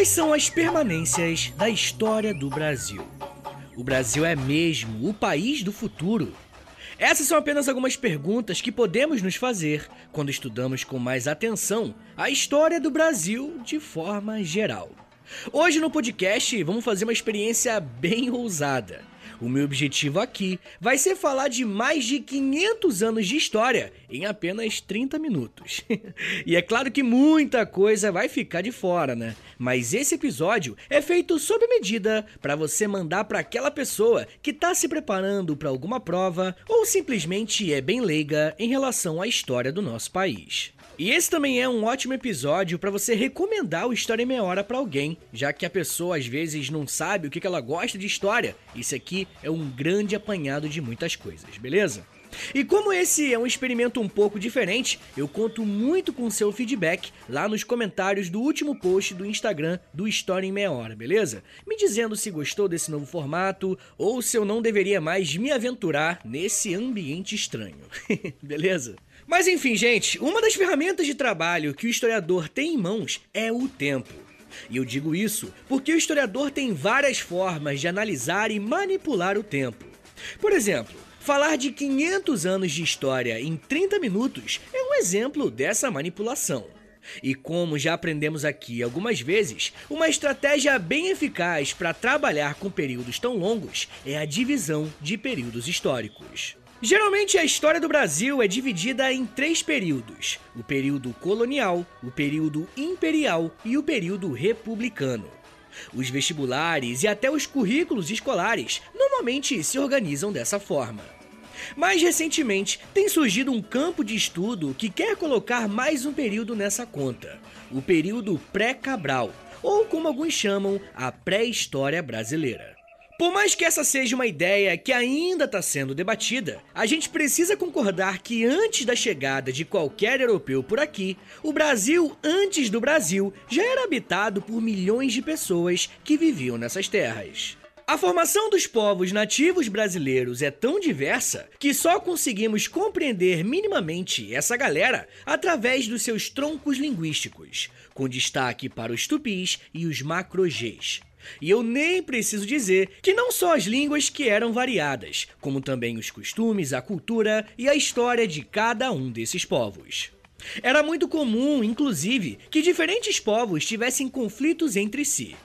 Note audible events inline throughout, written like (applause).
Quais são as permanências da história do Brasil? O Brasil é mesmo o país do futuro? Essas são apenas algumas perguntas que podemos nos fazer quando estudamos com mais atenção a história do Brasil de forma geral. Hoje no podcast vamos fazer uma experiência bem ousada. O meu objetivo aqui vai ser falar de mais de 500 anos de história em apenas 30 minutos. (laughs) e é claro que muita coisa vai ficar de fora, né? Mas esse episódio é feito sob medida para você mandar para aquela pessoa que está se preparando para alguma prova ou simplesmente é bem leiga em relação à história do nosso país. E esse também é um ótimo episódio para você recomendar o História em Meia Hora para alguém, já que a pessoa às vezes não sabe o que ela gosta de história. Isso aqui é um grande apanhado de muitas coisas, beleza? E como esse é um experimento um pouco diferente, eu conto muito com seu feedback lá nos comentários do último post do Instagram do História em Meia Hora, beleza? Me dizendo se gostou desse novo formato ou se eu não deveria mais me aventurar nesse ambiente estranho, (laughs) beleza? Mas enfim, gente, uma das ferramentas de trabalho que o historiador tem em mãos é o tempo. E eu digo isso porque o historiador tem várias formas de analisar e manipular o tempo. Por exemplo, falar de 500 anos de história em 30 minutos é um exemplo dessa manipulação. E como já aprendemos aqui algumas vezes, uma estratégia bem eficaz para trabalhar com períodos tão longos é a divisão de períodos históricos. Geralmente a história do Brasil é dividida em três períodos: o período colonial, o período imperial e o período republicano. Os vestibulares e até os currículos escolares normalmente se organizam dessa forma. Mais recentemente, tem surgido um campo de estudo que quer colocar mais um período nessa conta: o período pré-Cabral, ou como alguns chamam, a pré-história brasileira. Por mais que essa seja uma ideia que ainda está sendo debatida, a gente precisa concordar que antes da chegada de qualquer europeu por aqui, o Brasil, antes do Brasil, já era habitado por milhões de pessoas que viviam nessas terras. A formação dos povos nativos brasileiros é tão diversa que só conseguimos compreender minimamente essa galera através dos seus troncos linguísticos, com destaque para os tupis e os macro-Gs. E eu nem preciso dizer que não só as línguas que eram variadas, como também os costumes, a cultura e a história de cada um desses povos. Era muito comum, inclusive, que diferentes povos tivessem conflitos entre si.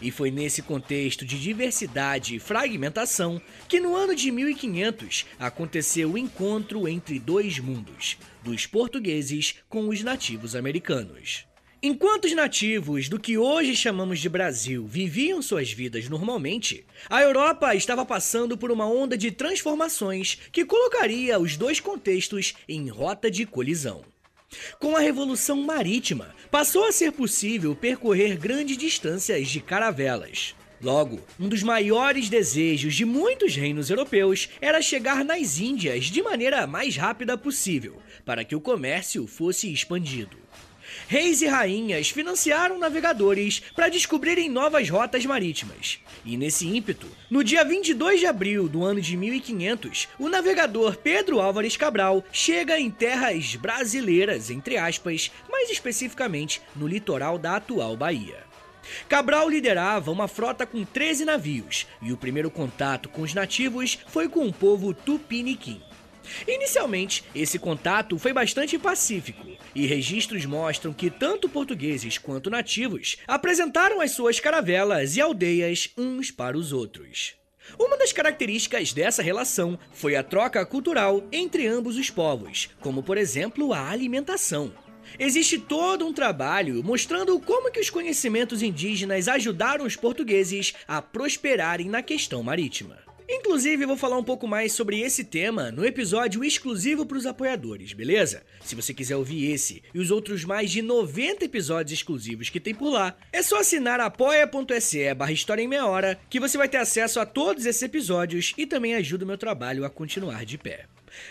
E foi nesse contexto de diversidade e fragmentação que no ano de 1500 aconteceu o encontro entre dois mundos, dos portugueses com os nativos americanos. Enquanto os nativos do que hoje chamamos de Brasil viviam suas vidas normalmente, a Europa estava passando por uma onda de transformações que colocaria os dois contextos em rota de colisão. Com a Revolução Marítima, passou a ser possível percorrer grandes distâncias de caravelas. Logo, um dos maiores desejos de muitos reinos europeus era chegar nas Índias de maneira mais rápida possível, para que o comércio fosse expandido. Reis e rainhas financiaram navegadores para descobrirem novas rotas marítimas. E nesse ímpeto, no dia 22 de abril do ano de 1500, o navegador Pedro Álvares Cabral chega em terras brasileiras, entre aspas, mais especificamente no litoral da atual Bahia. Cabral liderava uma frota com 13 navios, e o primeiro contato com os nativos foi com o povo tupiniquim. Inicialmente, esse contato foi bastante pacífico, e registros mostram que tanto portugueses quanto nativos apresentaram as suas caravelas e aldeias uns para os outros. Uma das características dessa relação foi a troca cultural entre ambos os povos, como por exemplo a alimentação. Existe todo um trabalho mostrando como que os conhecimentos indígenas ajudaram os portugueses a prosperarem na questão marítima. Inclusive, eu vou falar um pouco mais sobre esse tema no episódio exclusivo para os apoiadores, beleza? Se você quiser ouvir esse e os outros mais de 90 episódios exclusivos que tem por lá, é só assinar apoia.se barra História em Meia Hora que você vai ter acesso a todos esses episódios e também ajuda o meu trabalho a continuar de pé.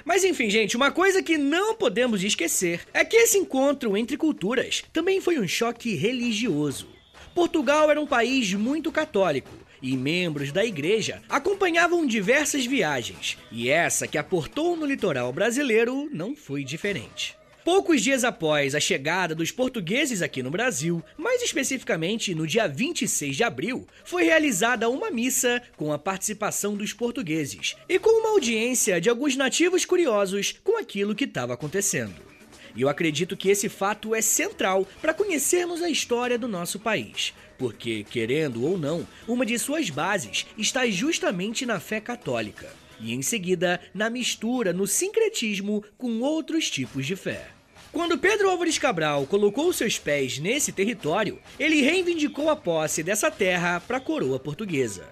Mas enfim, gente, uma coisa que não podemos esquecer é que esse encontro entre culturas também foi um choque religioso. Portugal era um país muito católico e membros da igreja acompanhavam diversas viagens, e essa que aportou no litoral brasileiro não foi diferente. Poucos dias após a chegada dos portugueses aqui no Brasil, mais especificamente no dia 26 de abril, foi realizada uma missa com a participação dos portugueses e com uma audiência de alguns nativos curiosos com aquilo que estava acontecendo. E eu acredito que esse fato é central para conhecermos a história do nosso país, porque, querendo ou não, uma de suas bases está justamente na fé católica e em seguida na mistura no sincretismo com outros tipos de fé. Quando Pedro Álvares Cabral colocou seus pés nesse território, ele reivindicou a posse dessa terra para a coroa portuguesa.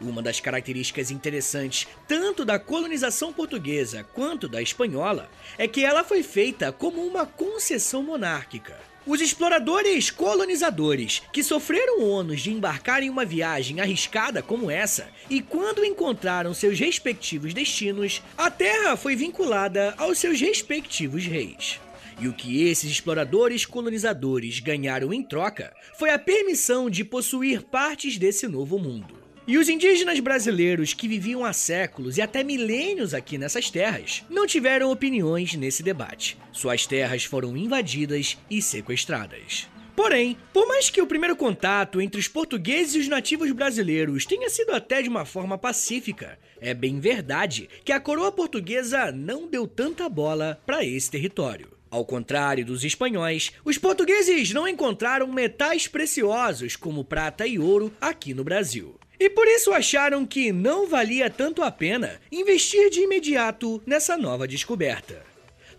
Uma das características interessantes tanto da colonização portuguesa quanto da espanhola é que ela foi feita como uma concessão monárquica. Os exploradores colonizadores, que sofreram o ônus de embarcar em uma viagem arriscada como essa, e quando encontraram seus respectivos destinos, a terra foi vinculada aos seus respectivos reis. E o que esses exploradores colonizadores ganharam em troca foi a permissão de possuir partes desse novo mundo. E os indígenas brasileiros que viviam há séculos e até milênios aqui nessas terras não tiveram opiniões nesse debate. Suas terras foram invadidas e sequestradas. Porém, por mais que o primeiro contato entre os portugueses e os nativos brasileiros tenha sido até de uma forma pacífica, é bem verdade que a coroa portuguesa não deu tanta bola para esse território. Ao contrário dos espanhóis, os portugueses não encontraram metais preciosos como prata e ouro aqui no Brasil. E por isso acharam que não valia tanto a pena investir de imediato nessa nova descoberta.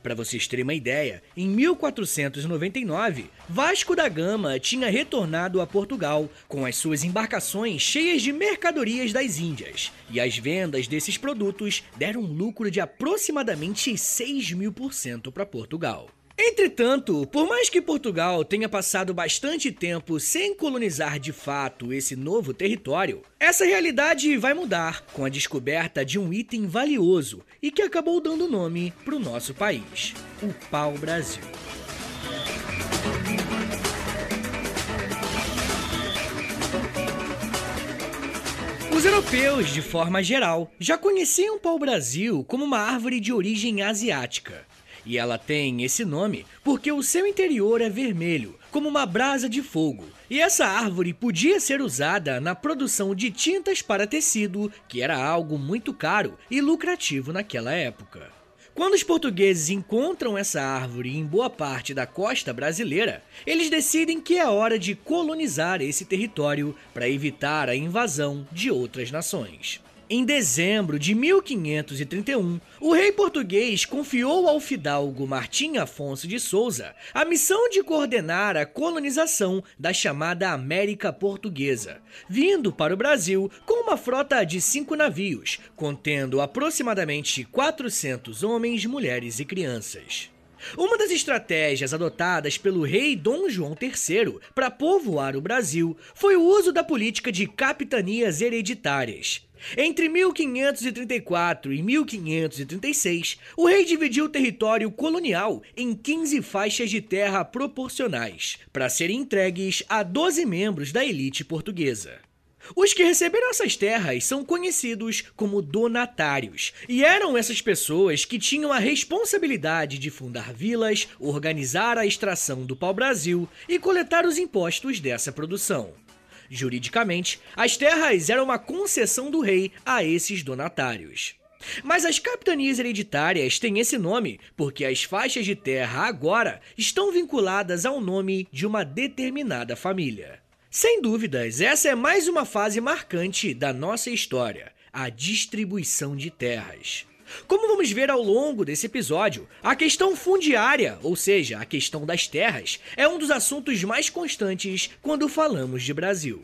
Para vocês terem uma ideia, em 1499, Vasco da Gama tinha retornado a Portugal com as suas embarcações cheias de mercadorias das Índias, e as vendas desses produtos deram um lucro de aproximadamente 6 mil por cento para Portugal. Entretanto, por mais que Portugal tenha passado bastante tempo sem colonizar de fato esse novo território, essa realidade vai mudar com a descoberta de um item valioso e que acabou dando nome para o nosso país: o pau-brasil. Os europeus, de forma geral, já conheciam o pau-brasil como uma árvore de origem asiática e ela tem esse nome porque o seu interior é vermelho, como uma brasa de fogo. E essa árvore podia ser usada na produção de tintas para tecido, que era algo muito caro e lucrativo naquela época. Quando os portugueses encontram essa árvore em boa parte da costa brasileira, eles decidem que é hora de colonizar esse território para evitar a invasão de outras nações. Em dezembro de 1531, o rei português confiou ao fidalgo Martim Afonso de Souza a missão de coordenar a colonização da chamada América Portuguesa, vindo para o Brasil com uma frota de cinco navios, contendo aproximadamente 400 homens, mulheres e crianças. Uma das estratégias adotadas pelo rei Dom João III para povoar o Brasil foi o uso da política de capitanias hereditárias. Entre 1534 e 1536, o rei dividiu o território colonial em 15 faixas de terra proporcionais, para serem entregues a 12 membros da elite portuguesa. Os que receberam essas terras são conhecidos como donatários, e eram essas pessoas que tinham a responsabilidade de fundar vilas, organizar a extração do pau-brasil e coletar os impostos dessa produção. Juridicamente, as terras eram uma concessão do rei a esses donatários. Mas as capitanias hereditárias têm esse nome porque as faixas de terra agora estão vinculadas ao nome de uma determinada família. Sem dúvidas, essa é mais uma fase marcante da nossa história, a distribuição de terras. Como vamos ver ao longo desse episódio, a questão fundiária, ou seja, a questão das terras, é um dos assuntos mais constantes quando falamos de Brasil.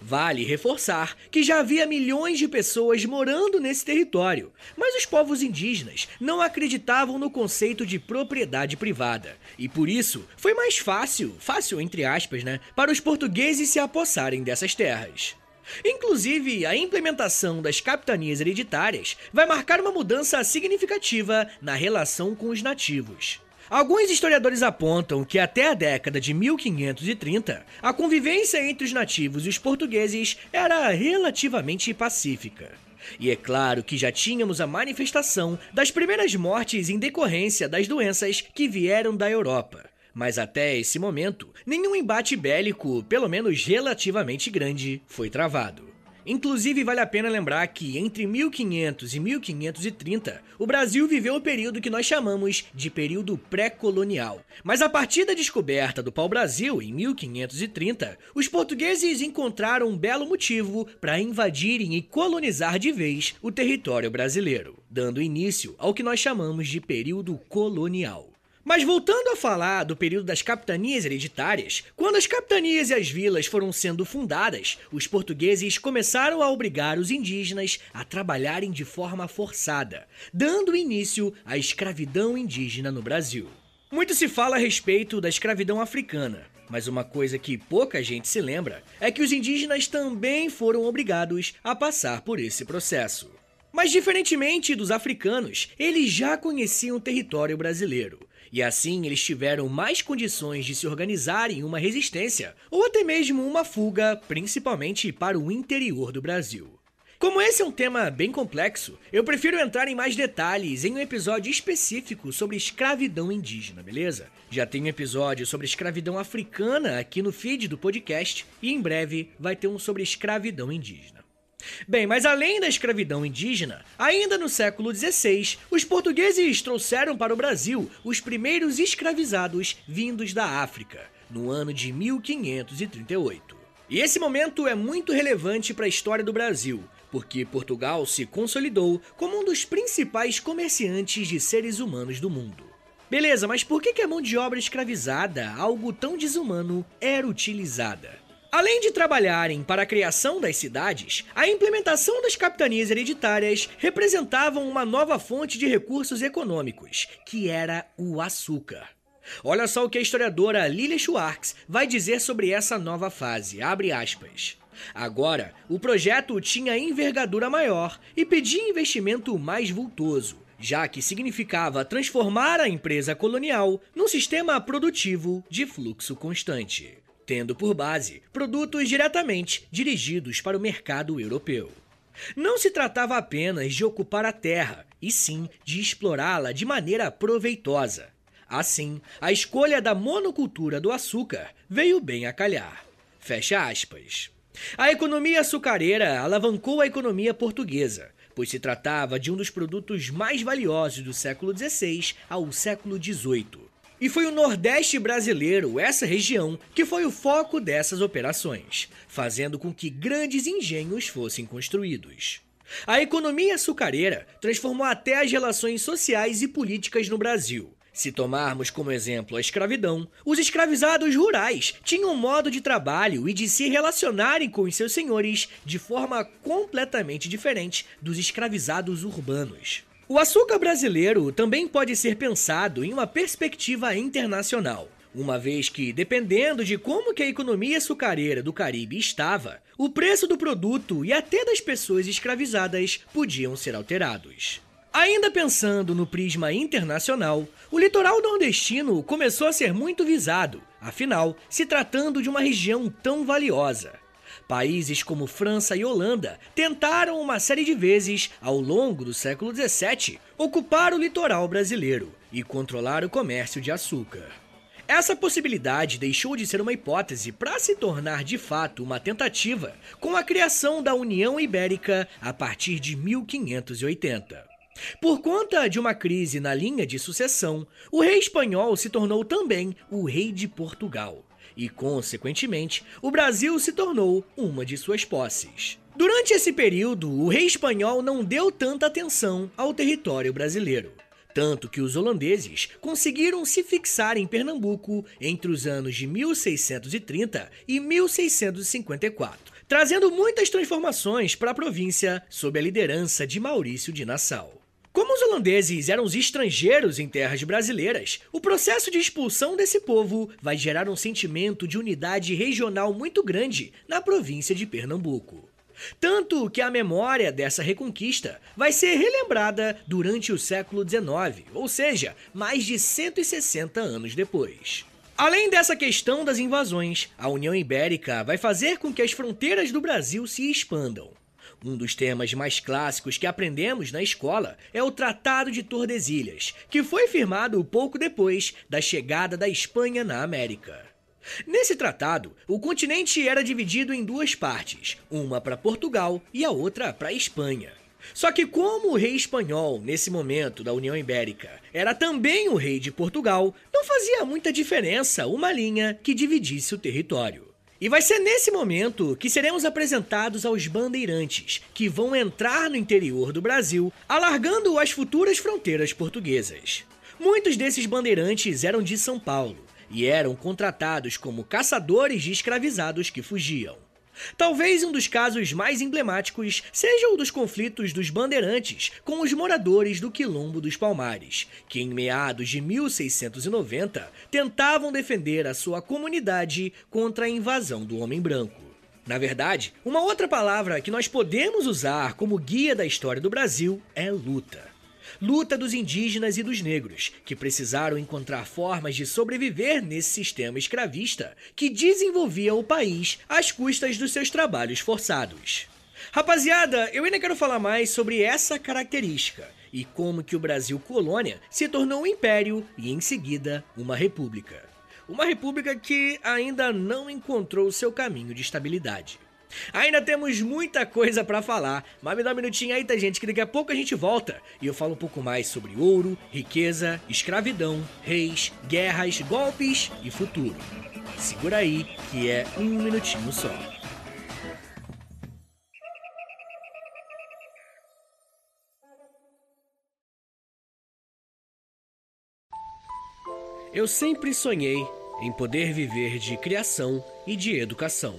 Vale reforçar que já havia milhões de pessoas morando nesse território, mas os povos indígenas não acreditavam no conceito de propriedade privada, e por isso foi mais fácil, fácil entre aspas, né, para os portugueses se apossarem dessas terras. Inclusive, a implementação das capitanias hereditárias vai marcar uma mudança significativa na relação com os nativos. Alguns historiadores apontam que até a década de 1530, a convivência entre os nativos e os portugueses era relativamente pacífica. E é claro que já tínhamos a manifestação das primeiras mortes em decorrência das doenças que vieram da Europa. Mas até esse momento, nenhum embate bélico, pelo menos relativamente grande, foi travado. Inclusive, vale a pena lembrar que entre 1500 e 1530, o Brasil viveu o período que nós chamamos de período pré-colonial. Mas a partir da descoberta do pau-brasil, em 1530, os portugueses encontraram um belo motivo para invadirem e colonizar de vez o território brasileiro, dando início ao que nós chamamos de período colonial. Mas voltando a falar do período das capitanias hereditárias, quando as capitanias e as vilas foram sendo fundadas, os portugueses começaram a obrigar os indígenas a trabalharem de forma forçada, dando início à escravidão indígena no Brasil. Muito se fala a respeito da escravidão africana, mas uma coisa que pouca gente se lembra é que os indígenas também foram obrigados a passar por esse processo. Mas, diferentemente dos africanos, eles já conheciam o território brasileiro e assim eles tiveram mais condições de se organizar em uma resistência ou até mesmo uma fuga, principalmente para o interior do Brasil. Como esse é um tema bem complexo, eu prefiro entrar em mais detalhes em um episódio específico sobre escravidão indígena, beleza? Já tem um episódio sobre escravidão africana aqui no feed do podcast e em breve vai ter um sobre escravidão indígena. Bem, mas além da escravidão indígena, ainda no século XVI, os portugueses trouxeram para o Brasil os primeiros escravizados vindos da África, no ano de 1538. E esse momento é muito relevante para a história do Brasil, porque Portugal se consolidou como um dos principais comerciantes de seres humanos do mundo. Beleza, mas por que a mão de obra escravizada, algo tão desumano, era utilizada? Além de trabalharem para a criação das cidades, a implementação das capitanias hereditárias representavam uma nova fonte de recursos econômicos, que era o açúcar. Olha só o que a historiadora Lilia Schwartz vai dizer sobre essa nova fase, abre aspas. Agora, o projeto tinha envergadura maior e pedia investimento mais vultoso, já que significava transformar a empresa colonial num sistema produtivo de fluxo constante tendo por base produtos diretamente dirigidos para o mercado europeu. Não se tratava apenas de ocupar a terra, e sim de explorá-la de maneira proveitosa. Assim, a escolha da monocultura do açúcar veio bem a calhar. Fecha aspas. A economia açucareira alavancou a economia portuguesa, pois se tratava de um dos produtos mais valiosos do século XVI ao século XVIII e foi o Nordeste brasileiro, essa região, que foi o foco dessas operações, fazendo com que grandes engenhos fossem construídos. A economia açucareira transformou até as relações sociais e políticas no Brasil. Se tomarmos como exemplo a escravidão, os escravizados rurais tinham um modo de trabalho e de se relacionarem com os seus senhores de forma completamente diferente dos escravizados urbanos. O açúcar brasileiro também pode ser pensado em uma perspectiva internacional, uma vez que, dependendo de como que a economia açucareira do Caribe estava, o preço do produto e até das pessoas escravizadas podiam ser alterados. Ainda pensando no prisma internacional, o litoral nordestino começou a ser muito visado, afinal, se tratando de uma região tão valiosa. Países como França e Holanda tentaram uma série de vezes, ao longo do século XVII, ocupar o litoral brasileiro e controlar o comércio de açúcar. Essa possibilidade deixou de ser uma hipótese para se tornar de fato uma tentativa com a criação da União Ibérica a partir de 1580. Por conta de uma crise na linha de sucessão, o rei espanhol se tornou também o rei de Portugal e, consequentemente, o Brasil se tornou uma de suas posses. Durante esse período, o rei espanhol não deu tanta atenção ao território brasileiro. Tanto que os holandeses conseguiram se fixar em Pernambuco entre os anos de 1630 e 1654, trazendo muitas transformações para a província sob a liderança de Maurício de Nassau. Como os holandeses eram os estrangeiros em terras brasileiras, o processo de expulsão desse povo vai gerar um sentimento de unidade regional muito grande na província de Pernambuco. Tanto que a memória dessa reconquista vai ser relembrada durante o século XIX, ou seja, mais de 160 anos depois. Além dessa questão das invasões, a União Ibérica vai fazer com que as fronteiras do Brasil se expandam. Um dos temas mais clássicos que aprendemos na escola é o Tratado de Tordesilhas, que foi firmado pouco depois da chegada da Espanha na América. Nesse tratado, o continente era dividido em duas partes, uma para Portugal e a outra para Espanha. Só que, como o rei espanhol, nesse momento da União Ibérica, era também o rei de Portugal, não fazia muita diferença uma linha que dividisse o território. E vai ser nesse momento que seremos apresentados aos bandeirantes, que vão entrar no interior do Brasil, alargando as futuras fronteiras portuguesas. Muitos desses bandeirantes eram de São Paulo e eram contratados como caçadores de escravizados que fugiam. Talvez um dos casos mais emblemáticos seja o dos conflitos dos bandeirantes com os moradores do Quilombo dos Palmares, que em meados de 1690 tentavam defender a sua comunidade contra a invasão do homem branco. Na verdade, uma outra palavra que nós podemos usar como guia da história do Brasil é luta luta dos indígenas e dos negros, que precisaram encontrar formas de sobreviver nesse sistema escravista que desenvolvia o país às custas dos seus trabalhos forçados. Rapaziada, eu ainda quero falar mais sobre essa característica e como que o Brasil colônia se tornou um império e em seguida uma república. Uma república que ainda não encontrou seu caminho de estabilidade. Ainda temos muita coisa para falar, mas me dá um minutinho aí, tá, gente? Que daqui a pouco a gente volta e eu falo um pouco mais sobre ouro, riqueza, escravidão, reis, guerras, golpes e futuro. Segura aí, que é um minutinho só. Eu sempre sonhei em poder viver de criação e de educação.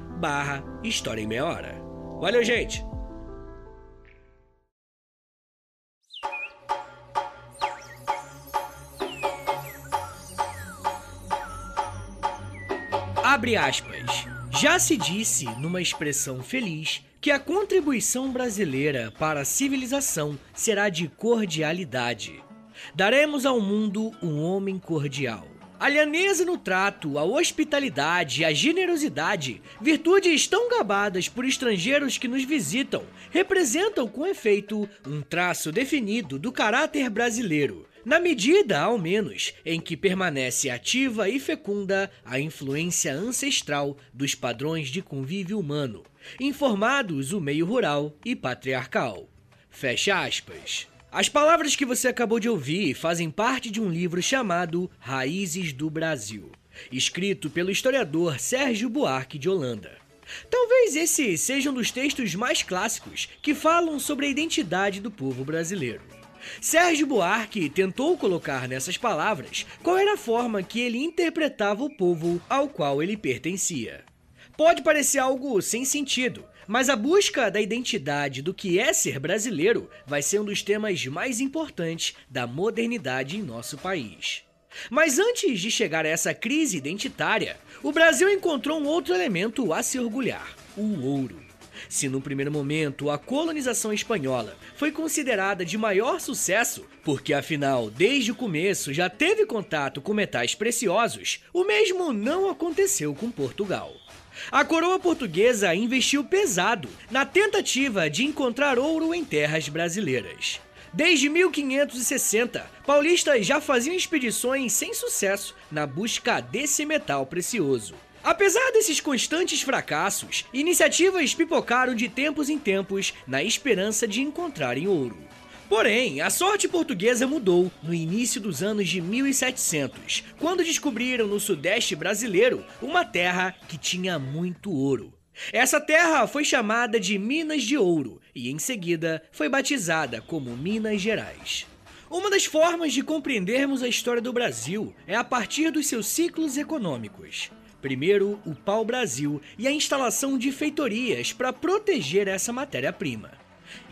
barra História em Meia Hora. Valeu, gente! Abre aspas. Já se disse, numa expressão feliz, que a contribuição brasileira para a civilização será de cordialidade. Daremos ao mundo um homem cordial a lhaneza no trato, a hospitalidade e a generosidade, virtudes tão gabadas por estrangeiros que nos visitam, representam com efeito um traço definido do caráter brasileiro, na medida, ao menos, em que permanece ativa e fecunda a influência ancestral dos padrões de convívio humano, informados o meio rural e patriarcal. Fecha aspas. As palavras que você acabou de ouvir fazem parte de um livro chamado Raízes do Brasil, escrito pelo historiador Sérgio Buarque de Holanda. Talvez esse seja um dos textos mais clássicos que falam sobre a identidade do povo brasileiro. Sérgio Buarque tentou colocar nessas palavras qual era a forma que ele interpretava o povo ao qual ele pertencia. Pode parecer algo sem sentido, mas a busca da identidade do que é ser brasileiro vai ser um dos temas mais importantes da modernidade em nosso país. Mas antes de chegar a essa crise identitária, o Brasil encontrou um outro elemento a se orgulhar: o ouro. Se no primeiro momento a colonização espanhola foi considerada de maior sucesso, porque afinal, desde o começo já teve contato com metais preciosos, o mesmo não aconteceu com Portugal. A coroa portuguesa investiu pesado na tentativa de encontrar ouro em terras brasileiras. Desde 1560, paulistas já faziam expedições sem sucesso na busca desse metal precioso. Apesar desses constantes fracassos, iniciativas pipocaram de tempos em tempos na esperança de encontrarem ouro. Porém, a sorte portuguesa mudou no início dos anos de 1700, quando descobriram no sudeste brasileiro uma terra que tinha muito ouro. Essa terra foi chamada de Minas de Ouro e, em seguida, foi batizada como Minas Gerais. Uma das formas de compreendermos a história do Brasil é a partir dos seus ciclos econômicos. Primeiro, o pau-brasil e a instalação de feitorias para proteger essa matéria-prima.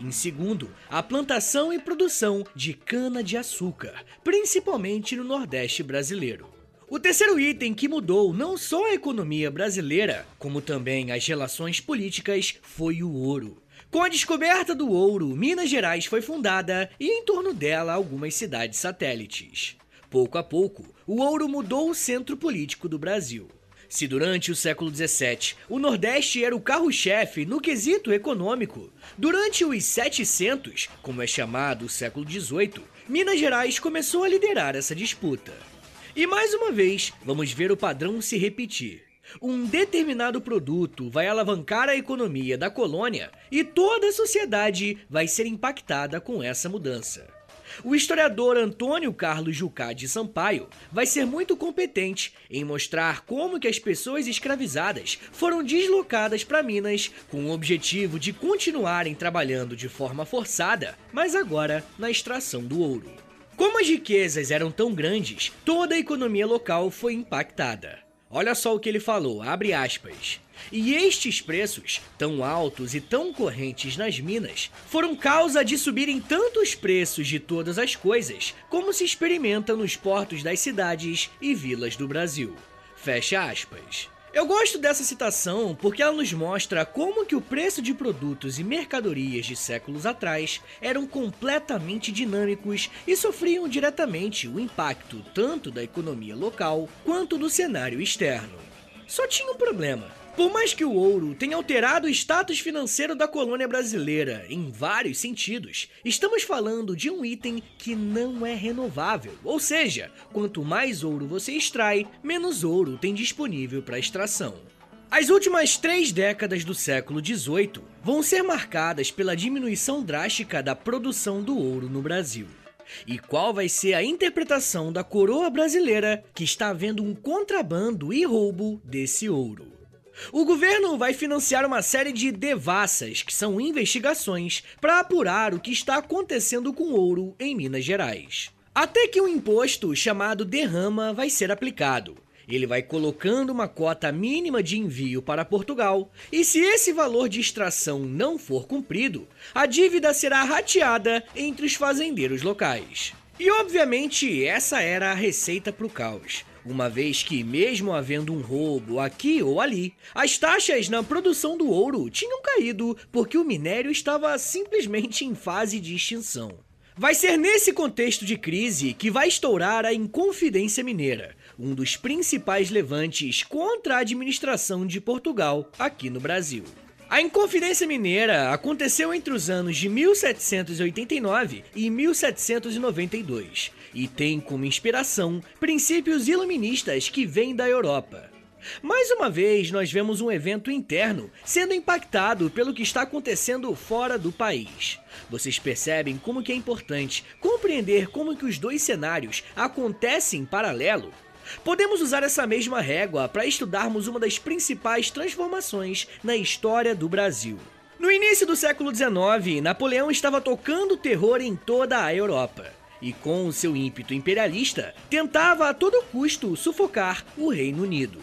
Em segundo, a plantação e produção de cana-de-açúcar, principalmente no Nordeste brasileiro. O terceiro item que mudou não só a economia brasileira, como também as relações políticas, foi o ouro. Com a descoberta do ouro, Minas Gerais foi fundada e em torno dela algumas cidades satélites. Pouco a pouco, o ouro mudou o centro político do Brasil. Se durante o século XVII o Nordeste era o carro-chefe no quesito econômico, durante os 700, como é chamado o século XVIII, Minas Gerais começou a liderar essa disputa. E mais uma vez, vamos ver o padrão se repetir. Um determinado produto vai alavancar a economia da colônia e toda a sociedade vai ser impactada com essa mudança. O historiador Antônio Carlos Jucá de Sampaio vai ser muito competente em mostrar como que as pessoas escravizadas foram deslocadas para Minas com o objetivo de continuarem trabalhando de forma forçada, mas agora na extração do ouro. Como as riquezas eram tão grandes, toda a economia local foi impactada. Olha só o que ele falou, abre aspas. E estes preços, tão altos e tão correntes nas minas, foram causa de subirem tantos preços de todas as coisas, como se experimenta nos portos das cidades e vilas do Brasil. Fecha aspas. Eu gosto dessa citação porque ela nos mostra como que o preço de produtos e mercadorias de séculos atrás eram completamente dinâmicos e sofriam diretamente o impacto tanto da economia local quanto do cenário externo. Só tinha um problema. Por mais que o ouro tenha alterado o status financeiro da colônia brasileira em vários sentidos, estamos falando de um item que não é renovável. Ou seja, quanto mais ouro você extrai, menos ouro tem disponível para extração. As últimas três décadas do século XVIII vão ser marcadas pela diminuição drástica da produção do ouro no Brasil. E qual vai ser a interpretação da coroa brasileira que está havendo um contrabando e roubo desse ouro? O governo vai financiar uma série de devassas, que são investigações, para apurar o que está acontecendo com ouro em Minas Gerais. Até que um imposto chamado derrama vai ser aplicado. Ele vai colocando uma cota mínima de envio para Portugal, e se esse valor de extração não for cumprido, a dívida será rateada entre os fazendeiros locais. E obviamente essa era a receita para o caos uma vez que, mesmo havendo um roubo aqui ou ali, as taxas na produção do ouro tinham caído porque o minério estava simplesmente em fase de extinção. Vai ser nesse contexto de crise que vai estourar a Inconfidência Mineira, um dos principais levantes contra a administração de Portugal aqui no Brasil. A Inconfidência Mineira aconteceu entre os anos de 1789 e 1792 e tem como inspiração princípios iluministas que vêm da Europa. Mais uma vez, nós vemos um evento interno sendo impactado pelo que está acontecendo fora do país. Vocês percebem como que é importante compreender como que os dois cenários acontecem em paralelo Podemos usar essa mesma régua para estudarmos uma das principais transformações na história do Brasil. No início do século XIX, Napoleão estava tocando terror em toda a Europa. E com o seu ímpeto imperialista, tentava a todo custo sufocar o Reino Unido.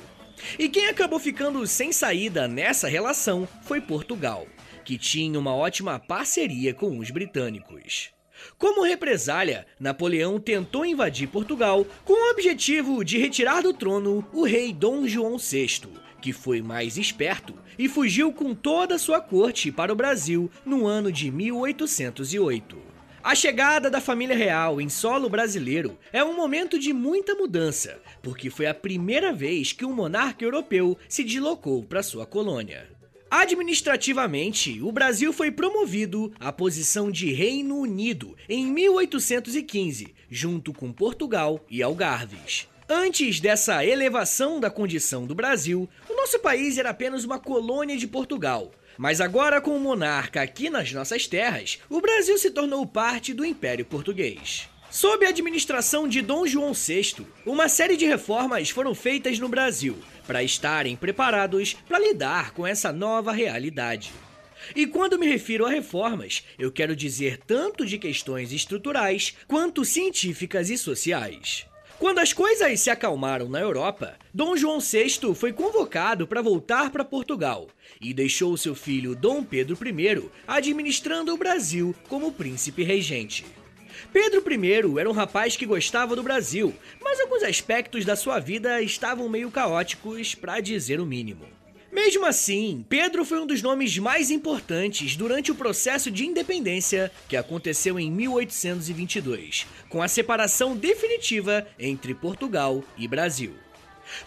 E quem acabou ficando sem saída nessa relação foi Portugal, que tinha uma ótima parceria com os britânicos. Como represália, Napoleão tentou invadir Portugal com o objetivo de retirar do trono o rei Dom João VI, que foi mais esperto e fugiu com toda a sua corte para o Brasil no ano de 1808. A chegada da família real em solo brasileiro é um momento de muita mudança, porque foi a primeira vez que um monarca europeu se deslocou para sua colônia. Administrativamente, o Brasil foi promovido à posição de Reino Unido em 1815, junto com Portugal e Algarves. Antes dessa elevação da condição do Brasil, o nosso país era apenas uma colônia de Portugal. Mas agora, com o monarca aqui nas nossas terras, o Brasil se tornou parte do Império Português. Sob a administração de Dom João VI, uma série de reformas foram feitas no Brasil para estarem preparados para lidar com essa nova realidade. E quando me refiro a reformas, eu quero dizer tanto de questões estruturais quanto científicas e sociais. Quando as coisas se acalmaram na Europa, Dom João VI foi convocado para voltar para Portugal e deixou seu filho Dom Pedro I administrando o Brasil como príncipe regente. Pedro I era um rapaz que gostava do Brasil, mas alguns aspectos da sua vida estavam meio caóticos, para dizer o mínimo. Mesmo assim, Pedro foi um dos nomes mais importantes durante o processo de independência que aconteceu em 1822, com a separação definitiva entre Portugal e Brasil.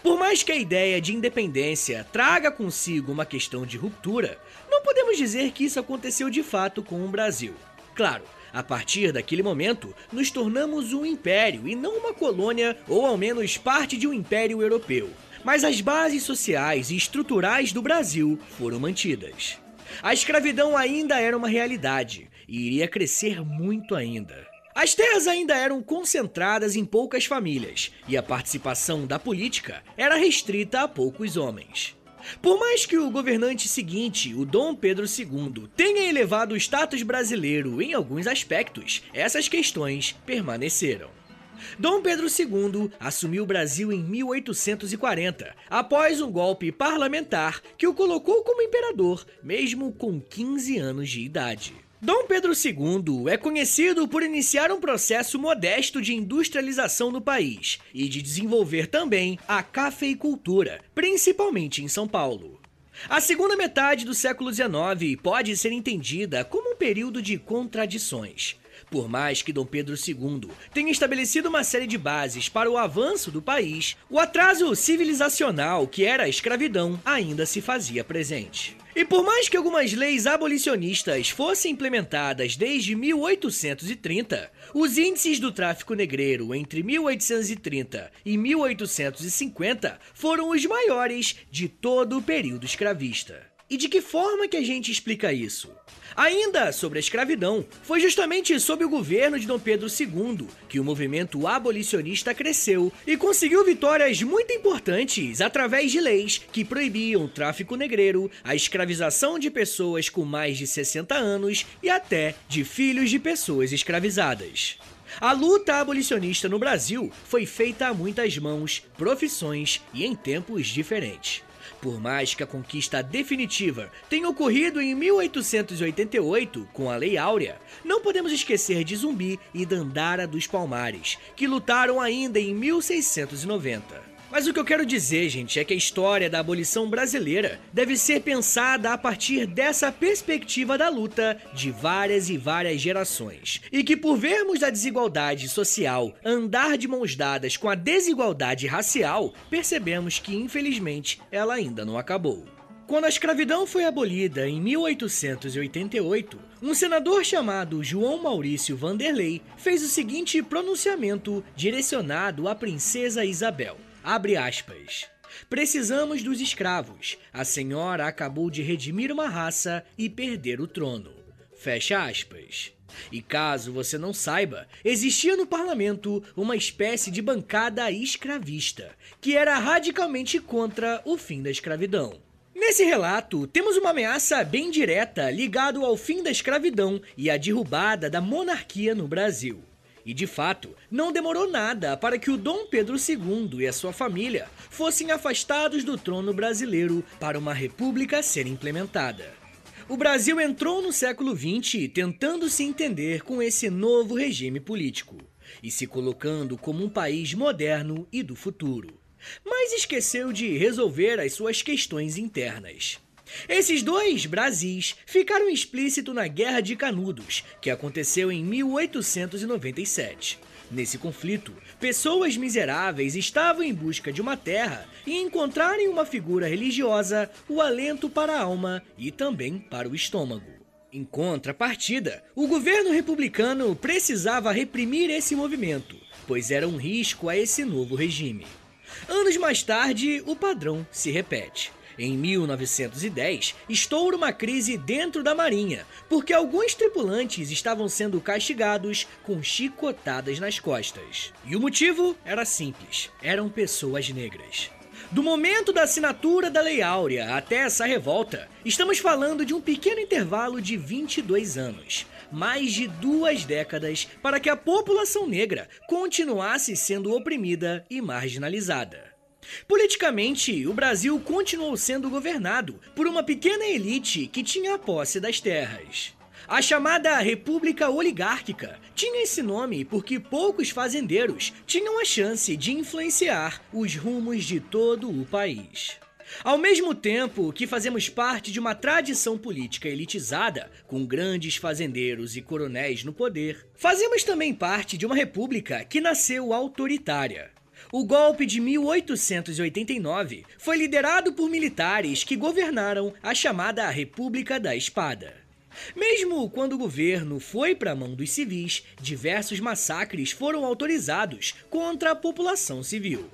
Por mais que a ideia de independência traga consigo uma questão de ruptura, não podemos dizer que isso aconteceu de fato com o Brasil. Claro, a partir daquele momento, nos tornamos um império e não uma colônia ou ao menos parte de um império europeu mas as bases sociais e estruturais do Brasil foram mantidas. A escravidão ainda era uma realidade e iria crescer muito ainda. As terras ainda eram concentradas em poucas famílias e a participação da política era restrita a poucos homens. Por mais que o governante seguinte, o Dom Pedro II, tenha elevado o status brasileiro em alguns aspectos, essas questões permaneceram. Dom Pedro II assumiu o Brasil em 1840, após um golpe parlamentar que o colocou como imperador, mesmo com 15 anos de idade. Dom Pedro II é conhecido por iniciar um processo modesto de industrialização no país e de desenvolver também a cafeicultura, principalmente em São Paulo. A segunda metade do século XIX pode ser entendida como um período de contradições. Por mais que Dom Pedro II tenha estabelecido uma série de bases para o avanço do país, o atraso civilizacional que era a escravidão ainda se fazia presente. E por mais que algumas leis abolicionistas fossem implementadas desde 1830, os índices do tráfico negreiro entre 1830 e 1850 foram os maiores de todo o período escravista. E de que forma que a gente explica isso? Ainda sobre a escravidão, foi justamente sob o governo de Dom Pedro II que o movimento abolicionista cresceu e conseguiu vitórias muito importantes através de leis que proibiam o tráfico negreiro, a escravização de pessoas com mais de 60 anos e até de filhos de pessoas escravizadas. A luta abolicionista no Brasil foi feita a muitas mãos, profissões e em tempos diferentes. Por mais que a conquista definitiva tenha ocorrido em 1888 com a Lei Áurea, não podemos esquecer de Zumbi e Dandara dos Palmares, que lutaram ainda em 1690. Mas o que eu quero dizer, gente, é que a história da abolição brasileira deve ser pensada a partir dessa perspectiva da luta de várias e várias gerações. E que por vermos a desigualdade social andar de mãos dadas com a desigualdade racial, percebemos que infelizmente ela ainda não acabou. Quando a escravidão foi abolida em 1888, um senador chamado João Maurício Vanderlei fez o seguinte pronunciamento direcionado à princesa Isabel. Abre aspas. Precisamos dos escravos. A senhora acabou de redimir uma raça e perder o trono. Fecha aspas. E caso você não saiba, existia no parlamento uma espécie de bancada escravista, que era radicalmente contra o fim da escravidão. Nesse relato, temos uma ameaça bem direta ligado ao fim da escravidão e à derrubada da monarquia no Brasil. E de fato, não demorou nada para que o Dom Pedro II e a sua família fossem afastados do trono brasileiro para uma república ser implementada. O Brasil entrou no século XX tentando se entender com esse novo regime político e se colocando como um país moderno e do futuro. mas esqueceu de resolver as suas questões internas. Esses dois Brasis ficaram explícitos na Guerra de Canudos, que aconteceu em 1897. Nesse conflito, pessoas miseráveis estavam em busca de uma terra e encontraram em uma figura religiosa o alento para a alma e também para o estômago. Em contrapartida, o governo republicano precisava reprimir esse movimento, pois era um risco a esse novo regime. Anos mais tarde, o padrão se repete. Em 1910, estoura uma crise dentro da Marinha, porque alguns tripulantes estavam sendo castigados com chicotadas nas costas. E o motivo era simples: eram pessoas negras. Do momento da assinatura da Lei Áurea até essa revolta, estamos falando de um pequeno intervalo de 22 anos, mais de duas décadas para que a população negra continuasse sendo oprimida e marginalizada. Politicamente, o Brasil continuou sendo governado por uma pequena elite que tinha a posse das terras. A chamada República Oligárquica tinha esse nome porque poucos fazendeiros tinham a chance de influenciar os rumos de todo o país. Ao mesmo tempo que fazemos parte de uma tradição política elitizada, com grandes fazendeiros e coronéis no poder, fazemos também parte de uma república que nasceu autoritária. O golpe de 1889 foi liderado por militares que governaram a chamada República da Espada. Mesmo quando o governo foi para a mão dos civis, diversos massacres foram autorizados contra a população civil.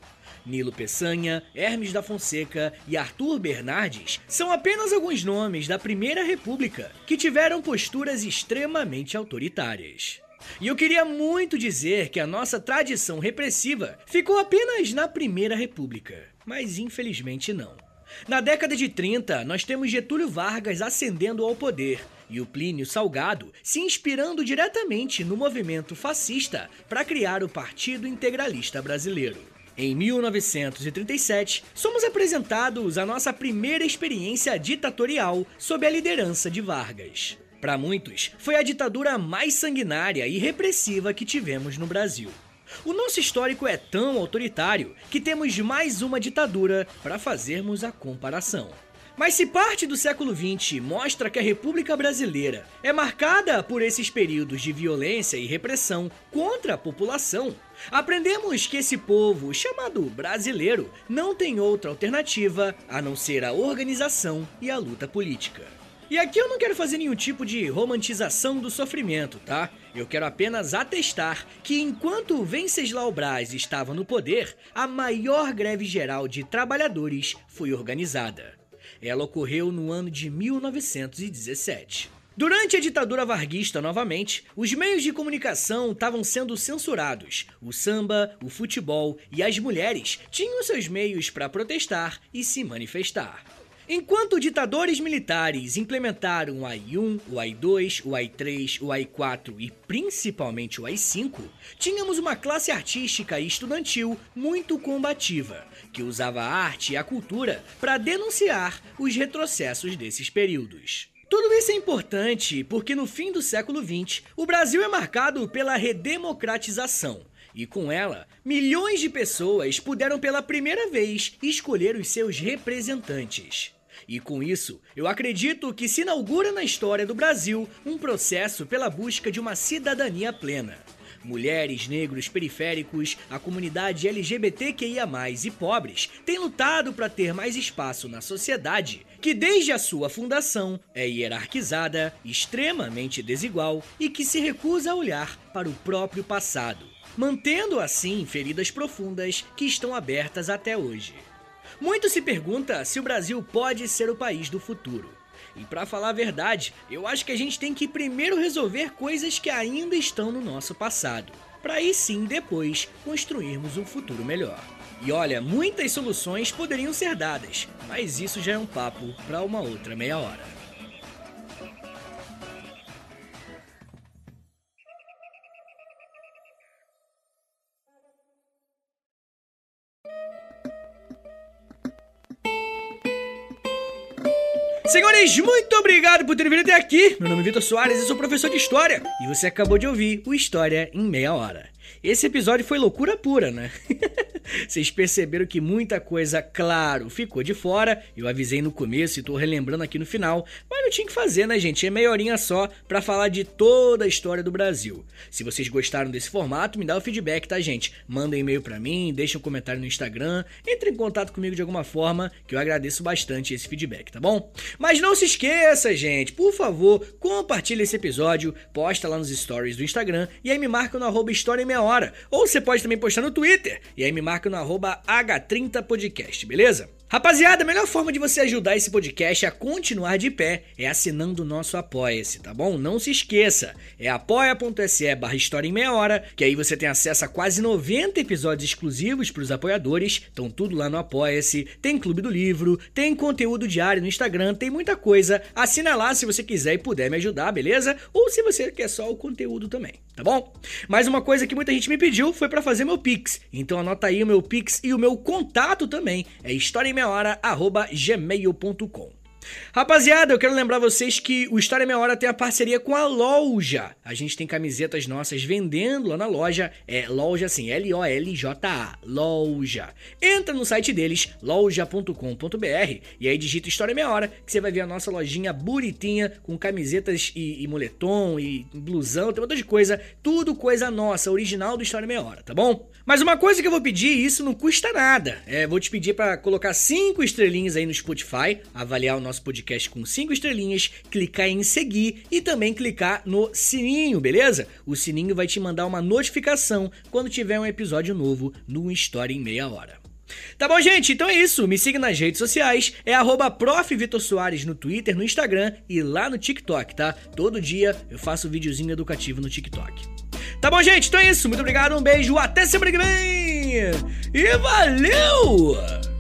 Nilo Peçanha, Hermes da Fonseca e Arthur Bernardes são apenas alguns nomes da Primeira República que tiveram posturas extremamente autoritárias. E eu queria muito dizer que a nossa tradição repressiva ficou apenas na Primeira República, mas infelizmente não. Na década de 30, nós temos Getúlio Vargas ascendendo ao poder e o Plínio Salgado se inspirando diretamente no movimento fascista para criar o Partido Integralista Brasileiro. Em 1937, somos apresentados a nossa primeira experiência ditatorial sob a liderança de Vargas. Para muitos, foi a ditadura mais sanguinária e repressiva que tivemos no Brasil. O nosso histórico é tão autoritário que temos mais uma ditadura para fazermos a comparação. Mas se parte do século XX mostra que a República Brasileira é marcada por esses períodos de violência e repressão contra a população, aprendemos que esse povo, chamado brasileiro, não tem outra alternativa a não ser a organização e a luta política. E aqui eu não quero fazer nenhum tipo de romantização do sofrimento, tá? Eu quero apenas atestar que enquanto Venceslau Braz estava no poder, a maior greve geral de trabalhadores foi organizada. Ela ocorreu no ano de 1917. Durante a ditadura varguista novamente, os meios de comunicação estavam sendo censurados. O samba, o futebol e as mulheres tinham seus meios para protestar e se manifestar. Enquanto ditadores militares implementaram o AI-1, o AI-2, o AI-3, o AI-4 e principalmente o AI-5, tínhamos uma classe artística e estudantil muito combativa, que usava a arte e a cultura para denunciar os retrocessos desses períodos. Tudo isso é importante porque no fim do século XX, o Brasil é marcado pela redemocratização, e com ela, milhões de pessoas puderam pela primeira vez escolher os seus representantes. E com isso, eu acredito que se inaugura na história do Brasil um processo pela busca de uma cidadania plena. Mulheres, negros, periféricos, a comunidade LGBTQIA, e pobres têm lutado para ter mais espaço na sociedade, que desde a sua fundação é hierarquizada, extremamente desigual e que se recusa a olhar para o próprio passado, mantendo assim feridas profundas que estão abertas até hoje. Muito se pergunta se o Brasil pode ser o país do futuro. E para falar a verdade, eu acho que a gente tem que primeiro resolver coisas que ainda estão no nosso passado, para aí sim depois construirmos um futuro melhor. E olha, muitas soluções poderiam ser dadas, mas isso já é um papo para uma outra meia hora. Senhores, muito obrigado por terem vindo até aqui. Meu nome é Vitor Soares e sou professor de História. E você acabou de ouvir o História em Meia Hora. Esse episódio foi loucura pura, né? (laughs) Vocês perceberam que muita coisa, claro, ficou de fora. Eu avisei no começo e tô relembrando aqui no final. Mas não tinha que fazer, né, gente? É meia horinha só para falar de toda a história do Brasil. Se vocês gostaram desse formato, me dá o feedback, tá, gente? Manda um e-mail para mim, deixa um comentário no Instagram, entre em contato comigo de alguma forma, que eu agradeço bastante esse feedback, tá bom? Mas não se esqueça, gente, por favor, compartilhe esse episódio, posta lá nos stories do Instagram e aí me marca no arroba História Meia Hora. Ou você pode também postar no Twitter e aí me marca no arroba H30podcast, beleza? Rapaziada, a melhor forma de você ajudar esse podcast a continuar de pé é assinando o nosso Apoia-se, tá bom? Não se esqueça, é apoia.se barra História em Meia Hora, que aí você tem acesso a quase 90 episódios exclusivos para os apoiadores, estão tudo lá no Apoia-se, tem Clube do Livro, tem conteúdo diário no Instagram, tem muita coisa. Assina lá se você quiser e puder me ajudar, beleza? Ou se você quer só o conteúdo também, tá bom? Mais uma coisa que muita gente me pediu foi para fazer meu Pix, então anota aí o meu Pix e o meu contato também, é história gmail.com. Rapaziada, eu quero lembrar vocês que o História Meia Hora tem a parceria com a loja. A gente tem camisetas nossas vendendo lá na loja. É loja assim, L-O-L-J-A, loja. Entra no site deles, loja.com.br, e aí digita História Meia Hora, que você vai ver a nossa lojinha bonitinha, com camisetas e, e moletom e blusão, tem um monte de coisa. Tudo coisa nossa, original do História Meia Hora, tá bom? Mas uma coisa que eu vou pedir, isso não custa nada. É, vou te pedir para colocar cinco estrelinhas aí no Spotify, avaliar o nosso podcast com cinco estrelinhas, clicar em seguir e também clicar no sininho, beleza? O sininho vai te mandar uma notificação quando tiver um episódio novo no História em Meia Hora. Tá bom, gente? Então é isso. Me siga nas redes sociais. É arroba no Twitter, no Instagram e lá no TikTok, tá? Todo dia eu faço videozinho educativo no TikTok. Tá bom, gente? Então é isso. Muito obrigado, um beijo, até semana que vem! E valeu!